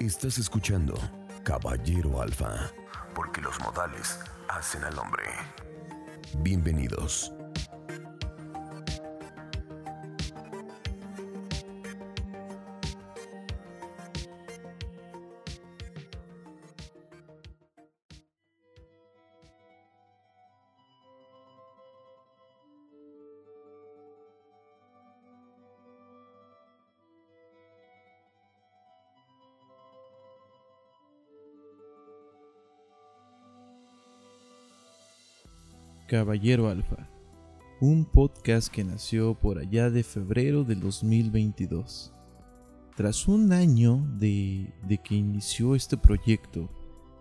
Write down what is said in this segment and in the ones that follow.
Estás escuchando Caballero Alfa, porque los modales hacen al hombre. Bienvenidos. Caballero Alfa, un podcast que nació por allá de febrero del 2022. Tras un año de, que inició este proyecto,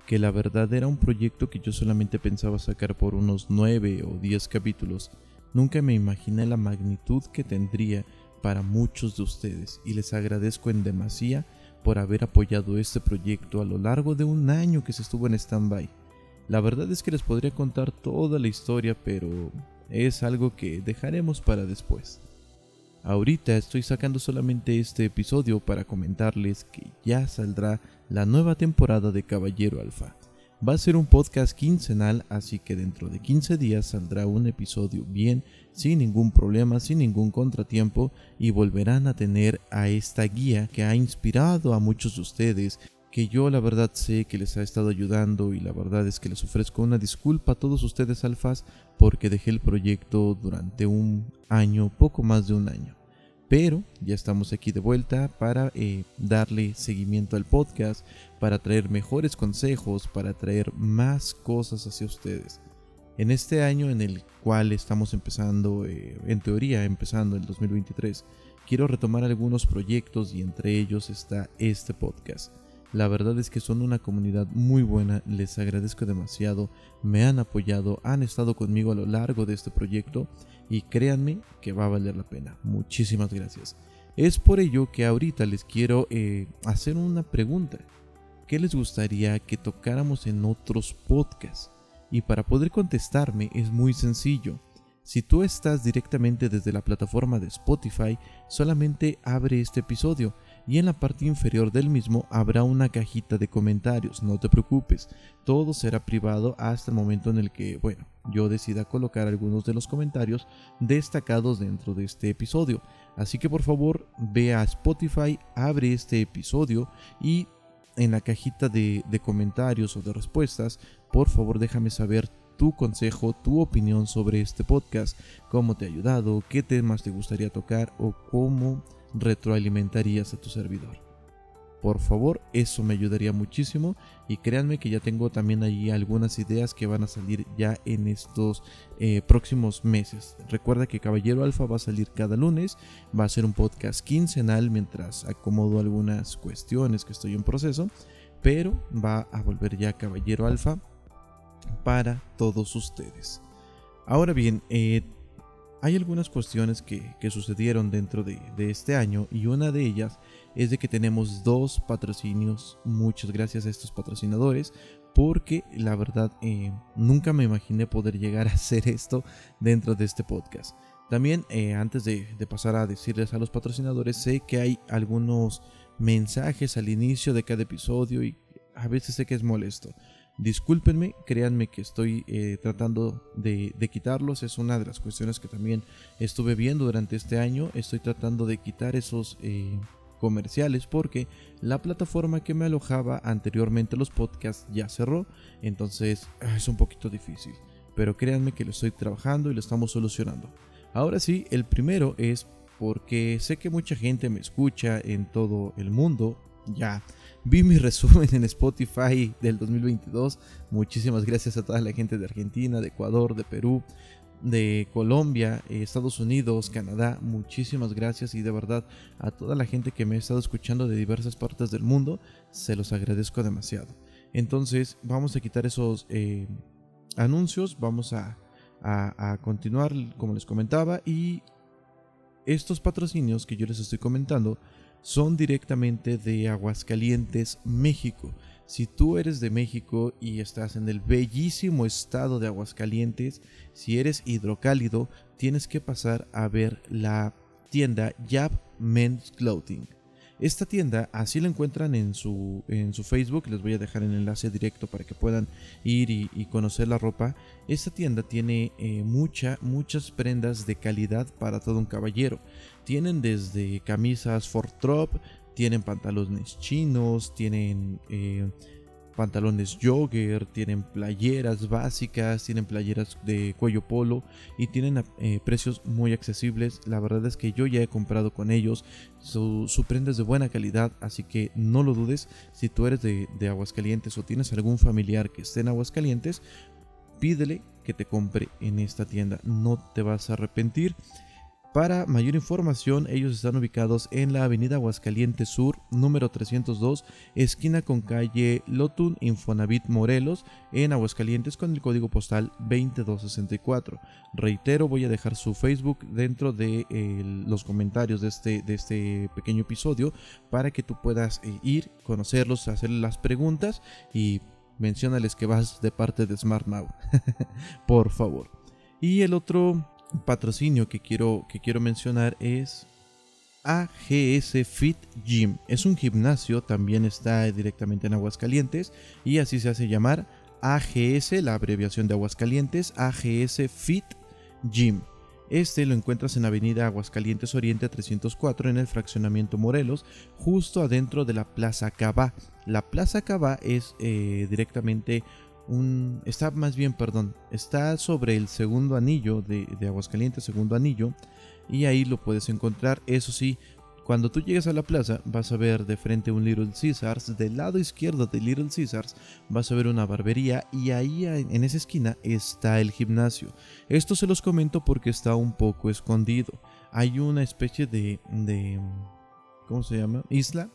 que la verdad era un proyecto que yo solamente pensaba sacar por unos 9 o 10 capítulos, nunca me imaginé la magnitud que tendría para muchos de ustedes y les agradezco en demasía por haber apoyado este proyecto a lo largo de un año que se estuvo en stand-by. La verdad es que les podría contar toda la historia, pero es algo que dejaremos para después. Ahorita estoy sacando solamente este episodio para comentarles que ya saldrá la nueva temporada de Caballero Alfa. Va a ser un podcast quincenal, así que dentro de 15 días saldrá un episodio bien, sin ningún problema, sin ningún contratiempo, y volverán a tener a esta guía que ha inspirado a muchos de ustedes que yo la verdad sé que les ha estado ayudando y la verdad es que les ofrezco una disculpa a todos ustedes alfas porque dejé el proyecto durante un año, poco más de un año. Pero ya estamos aquí de vuelta para eh, darle seguimiento al podcast, para traer mejores consejos, para traer más cosas hacia ustedes. En este año en el cual estamos empezando, eh, en teoría empezando el 2023, quiero retomar algunos proyectos y entre ellos está este podcast. La verdad es que son una comunidad muy buena, les agradezco demasiado, me han apoyado, han estado conmigo a lo largo de este proyecto y créanme que va a valer la pena. Muchísimas gracias. Es por ello que ahorita les quiero eh, hacer una pregunta. ¿Qué les gustaría que tocáramos en otros podcasts? Y para poder contestarme es muy sencillo. Si tú estás directamente desde la plataforma de Spotify, solamente abre este episodio y en la parte inferior del mismo habrá una cajita de comentarios, no te preocupes, todo será privado hasta el momento en el que, bueno, yo decida colocar algunos de los comentarios destacados dentro de este episodio. Así que por favor ve a Spotify, abre este episodio y en la cajita de, de comentarios o de respuestas, por favor déjame saber tu consejo, tu opinión sobre este podcast, cómo te ha ayudado, qué temas te gustaría tocar o cómo retroalimentarías a tu servidor. Por favor, eso me ayudaría muchísimo y créanme que ya tengo también ahí algunas ideas que van a salir ya en estos eh, próximos meses. Recuerda que Caballero Alfa va a salir cada lunes, va a ser un podcast quincenal mientras acomodo algunas cuestiones que estoy en proceso, pero va a volver ya Caballero Alfa para todos ustedes. Ahora bien, eh, hay algunas cuestiones que, sucedieron dentro de, este año y una de ellas es de que tenemos dos patrocinios. Muchas gracias a estos patrocinadores porque la verdad eh, nunca me imaginé poder llegar a hacer esto dentro de este podcast. También eh, antes de, de pasar a decirles a los patrocinadores, sé que hay algunos mensajes al inicio de cada episodio y a veces sé que es molesto. Discúlpenme, créanme que estoy eh, tratando de, quitarlos. Es una de las cuestiones que también estuve viendo durante este año. Estoy tratando de quitar esos eh, comerciales porque la plataforma que me alojaba anteriormente los podcasts ya cerró. Entonces ah, es un poquito difícil. Pero créanme que lo estoy trabajando y lo estamos solucionando. Ahora sí, el primero es porque sé que mucha gente me escucha en todo el mundo. Ya Vi mi resumen en Spotify del 2022. Muchísimas gracias a toda la gente de Argentina, de Ecuador, de Perú, de Colombia, eh, Estados Unidos, Canadá. Muchísimas gracias y de verdad a toda la gente que me ha estado escuchando de diversas partes del mundo. Se los agradezco demasiado. Entonces vamos a quitar esos eh, anuncios. Vamos a, a continuar como les comentaba. Y estos patrocinios que yo les estoy comentando son directamente de Aguascalientes, México. Si tú eres de México y estás en el bellísimo estado de Aguascalientes, si eres hidrocálido, tienes que pasar a ver la tienda Yap Men's Clothing. Esta tienda, así la encuentran en su, en su Facebook, les voy a dejar el enlace directo para que puedan ir y, conocer la ropa. Esta tienda tiene eh, mucha, muchas prendas de calidad para todo un caballero. Tienen desde camisas for drop, tienen pantalones chinos, tienen... Eh, pantalones jogger, tienen playeras básicas, tienen playeras de cuello polo y tienen eh, precios muy accesibles. La verdad es que yo ya he comprado con ellos, su, su de buena calidad, así que no lo dudes. Si tú eres de, de Aguascalientes o tienes algún familiar que esté en Aguascalientes, pídele que te compre en esta tienda, no te vas a arrepentir. Para mayor información, ellos están ubicados en la avenida Aguascalientes Sur, número 302, esquina con calle Lotun Infonavit Morelos, en Aguascalientes con el código postal 2264. Reitero, voy a dejar su Facebook dentro de los comentarios de este, de este pequeño episodio para que tú puedas eh, ir, conocerlos, hacerles las preguntas y mencionales que vas de parte de Smart Por favor. Y el otro patrocinio que quiero, que quiero mencionar es AGS Fit Gym. Es un gimnasio, también está directamente en Aguascalientes y así se hace llamar AGS, la abreviación de Aguascalientes, AGS Fit Gym. Este lo encuentras en Avenida Aguascalientes Oriente 304 en el fraccionamiento Morelos, justo adentro de la Plaza Cabá. La Plaza Cabá es eh, directamente está más bien, perdón, está sobre el segundo anillo de, Aguascalientes, segundo anillo, y ahí lo puedes encontrar. Eso sí, cuando tú llegues a la plaza, vas a ver de frente un Little Caesars. Del lado izquierdo de Little Caesars vas a ver una barbería y ahí en esa esquina está el gimnasio. Esto se los comento porque está un poco escondido. Hay una especie de, de ¿cómo se llama? Isla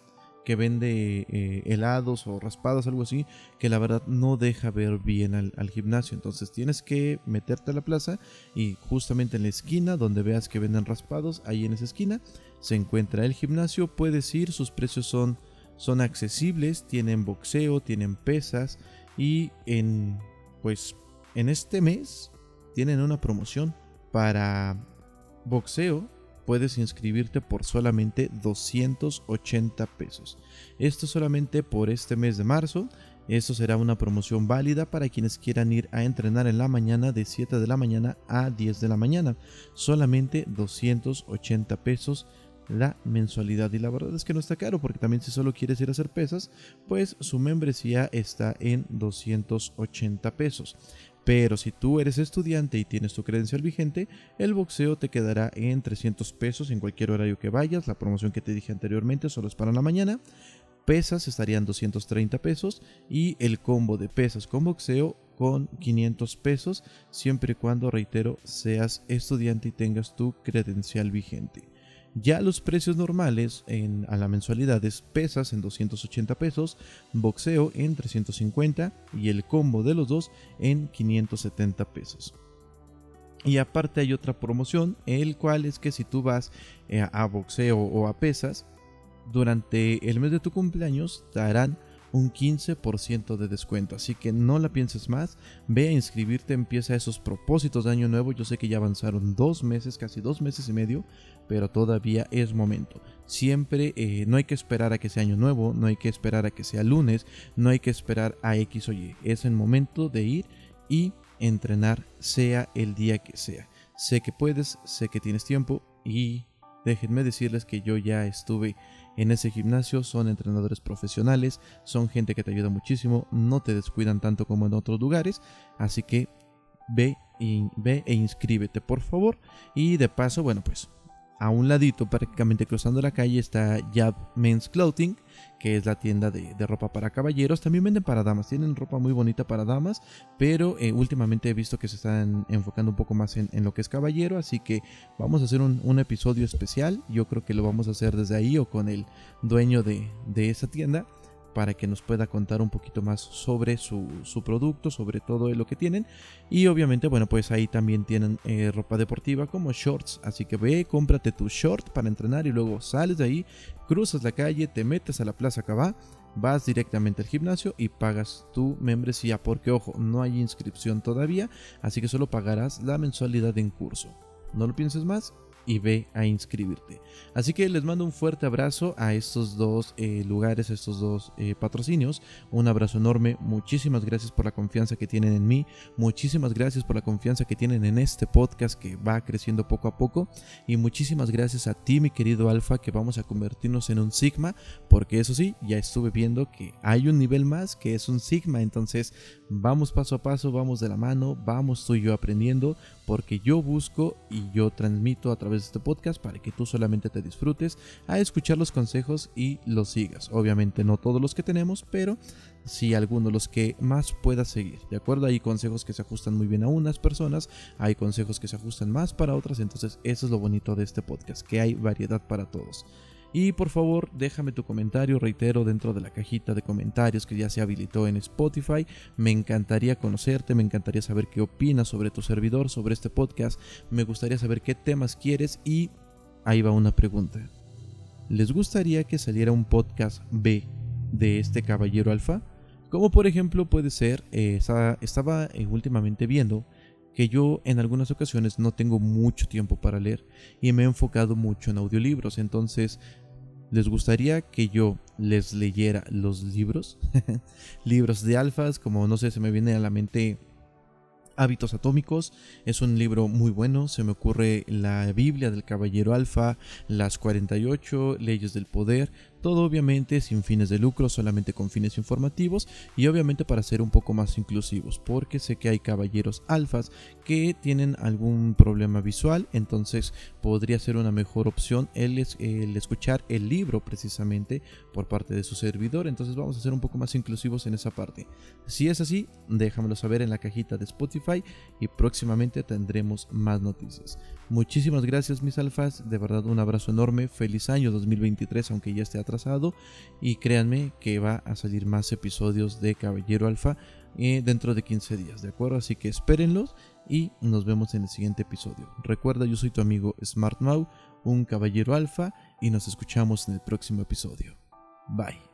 que vende eh, helados o raspados, algo así, que la verdad no deja ver bien al, gimnasio. Entonces tienes que meterte a la plaza y justamente en la esquina donde veas que venden raspados, ahí en esa esquina se encuentra el gimnasio. Puedes ir, sus precios son, son accesibles, tienen boxeo, tienen pesas y en pues en este mes tienen una promoción para boxeo puedes inscribirte por solamente 280 pesos. Esto solamente por este mes de marzo. Esto será una promoción válida para quienes quieran ir a entrenar en la mañana de 7 de la mañana a 10 de la mañana. Solamente 280 pesos la mensualidad y la verdad es que no está caro porque también si solo quieres ir a hacer pesas pues su membresía está en 280 pesos pero si tú eres estudiante y tienes tu credencial vigente, el boxeo te quedará en 300 pesos en cualquier horario que vayas. La promoción que te dije anteriormente solo es para la mañana. Pesas estarían 230 pesos y el combo de pesas con boxeo con 500 pesos, siempre y cuando, reitero, seas estudiante y tengas tu credencial vigente. Ya los precios normales en, a la mensualidad es pesas en 280 pesos, boxeo en 350 y el combo de los dos en 570 pesos. Y aparte hay otra promoción, el cual es que si tú vas eh, a boxeo o a pesas, durante el mes de tu cumpleaños te harán un 15% de descuento. Así que no la pienses más, ve a inscribirte, empieza esos propósitos de año nuevo. Yo sé que ya avanzaron dos meses, casi dos meses y medio, pero todavía es momento. Siempre eh, no hay que esperar a que sea año nuevo, no hay que esperar a que sea lunes, no hay que esperar a X o Y. Es el momento de ir y entrenar, sea el día que sea. Sé que puedes, sé que tienes tiempo y déjenme decirles que yo ya estuve en ese gimnasio son entrenadores profesionales, son gente que te ayuda muchísimo, no te descuidan tanto como en otros lugares, así que ve, y, ve e inscríbete por favor. Y de paso, bueno, pues a un ladito, prácticamente cruzando la calle, está Jab Men's Clothing, que es la tienda de, ropa para caballeros. También venden para damas, tienen ropa muy bonita para damas, pero eh, últimamente he visto que se están enfocando un poco más en, lo que es caballero, así que vamos a hacer un, episodio especial. Yo creo que lo vamos a hacer desde ahí o con el dueño de, de esa tienda para que nos pueda contar un poquito más sobre su, producto, sobre todo lo que tienen. Y obviamente, bueno, pues ahí también tienen eh, ropa deportiva como shorts. Así que ve, cómprate tu short para entrenar y luego sales de ahí, cruzas la calle, te metes a la Plaza Cabá, vas directamente al gimnasio y pagas tu membresía. Porque, ojo, no hay inscripción todavía, así que solo pagarás la mensualidad en curso. No lo pienses más, y ve a inscribirte. Así que les mando un fuerte abrazo a estos dos eh, lugares, estos dos eh, patrocinios. Un abrazo enorme. Muchísimas gracias por la confianza que tienen en mí. Muchísimas gracias por la confianza que tienen en este podcast que va creciendo poco a poco. Y muchísimas gracias a ti, mi querido Alfa, que vamos a convertirnos en un Sigma. Porque eso sí, ya estuve viendo que hay un nivel más que es un Sigma. Entonces vamos paso a paso, vamos de la mano, vamos tú y yo aprendiendo. Porque yo busco y yo transmito a través de este podcast para que tú solamente te disfrutes a escuchar los consejos y los sigas. Obviamente no todos los que tenemos, pero sí algunos los que más puedas seguir. ¿De acuerdo? Hay consejos que se ajustan muy bien a unas personas, hay consejos que se ajustan más para otras, entonces eso es lo bonito de este podcast, que hay variedad para todos. Y por favor, déjame tu comentario, reitero, dentro de la cajita de comentarios que ya se habilitó en Spotify. Me encantaría conocerte, me encantaría saber qué opinas sobre tu servidor, sobre este podcast. Me gustaría saber qué temas quieres y ahí va una pregunta. ¿Les gustaría que saliera un podcast B de este caballero alfa? Como por ejemplo puede ser, eh, estaba eh, últimamente viendo que yo en algunas ocasiones no tengo mucho tiempo para leer y me he enfocado mucho en audiolibros, entonces ¿Les gustaría que yo les leyera los libros? libros de alfas, como no sé, se me viene a la mente Hábitos Atómicos. Es un libro muy bueno. Se me ocurre la Biblia del Caballero Alfa, las 48 leyes del poder. Todo obviamente sin fines de lucro, solamente con fines informativos y obviamente para ser un poco más inclusivos, porque sé que hay caballeros alfas que tienen algún problema visual, entonces podría ser una mejor opción el, escuchar el libro precisamente por parte de su servidor, entonces vamos a ser un poco más inclusivos en esa parte. Si es así, déjamelo saber en la cajita de Spotify y próximamente tendremos más noticias. Muchísimas gracias mis alfas, de verdad un abrazo enorme, feliz año 2023 aunque ya esté y créanme que va a salir más episodios de Caballero Alfa eh, dentro de 15 días, ¿de acuerdo? Así que espérenlos y nos vemos en el siguiente episodio. Recuerda, yo soy tu amigo Smart Mau, un Caballero Alfa y nos escuchamos en el próximo episodio. Bye.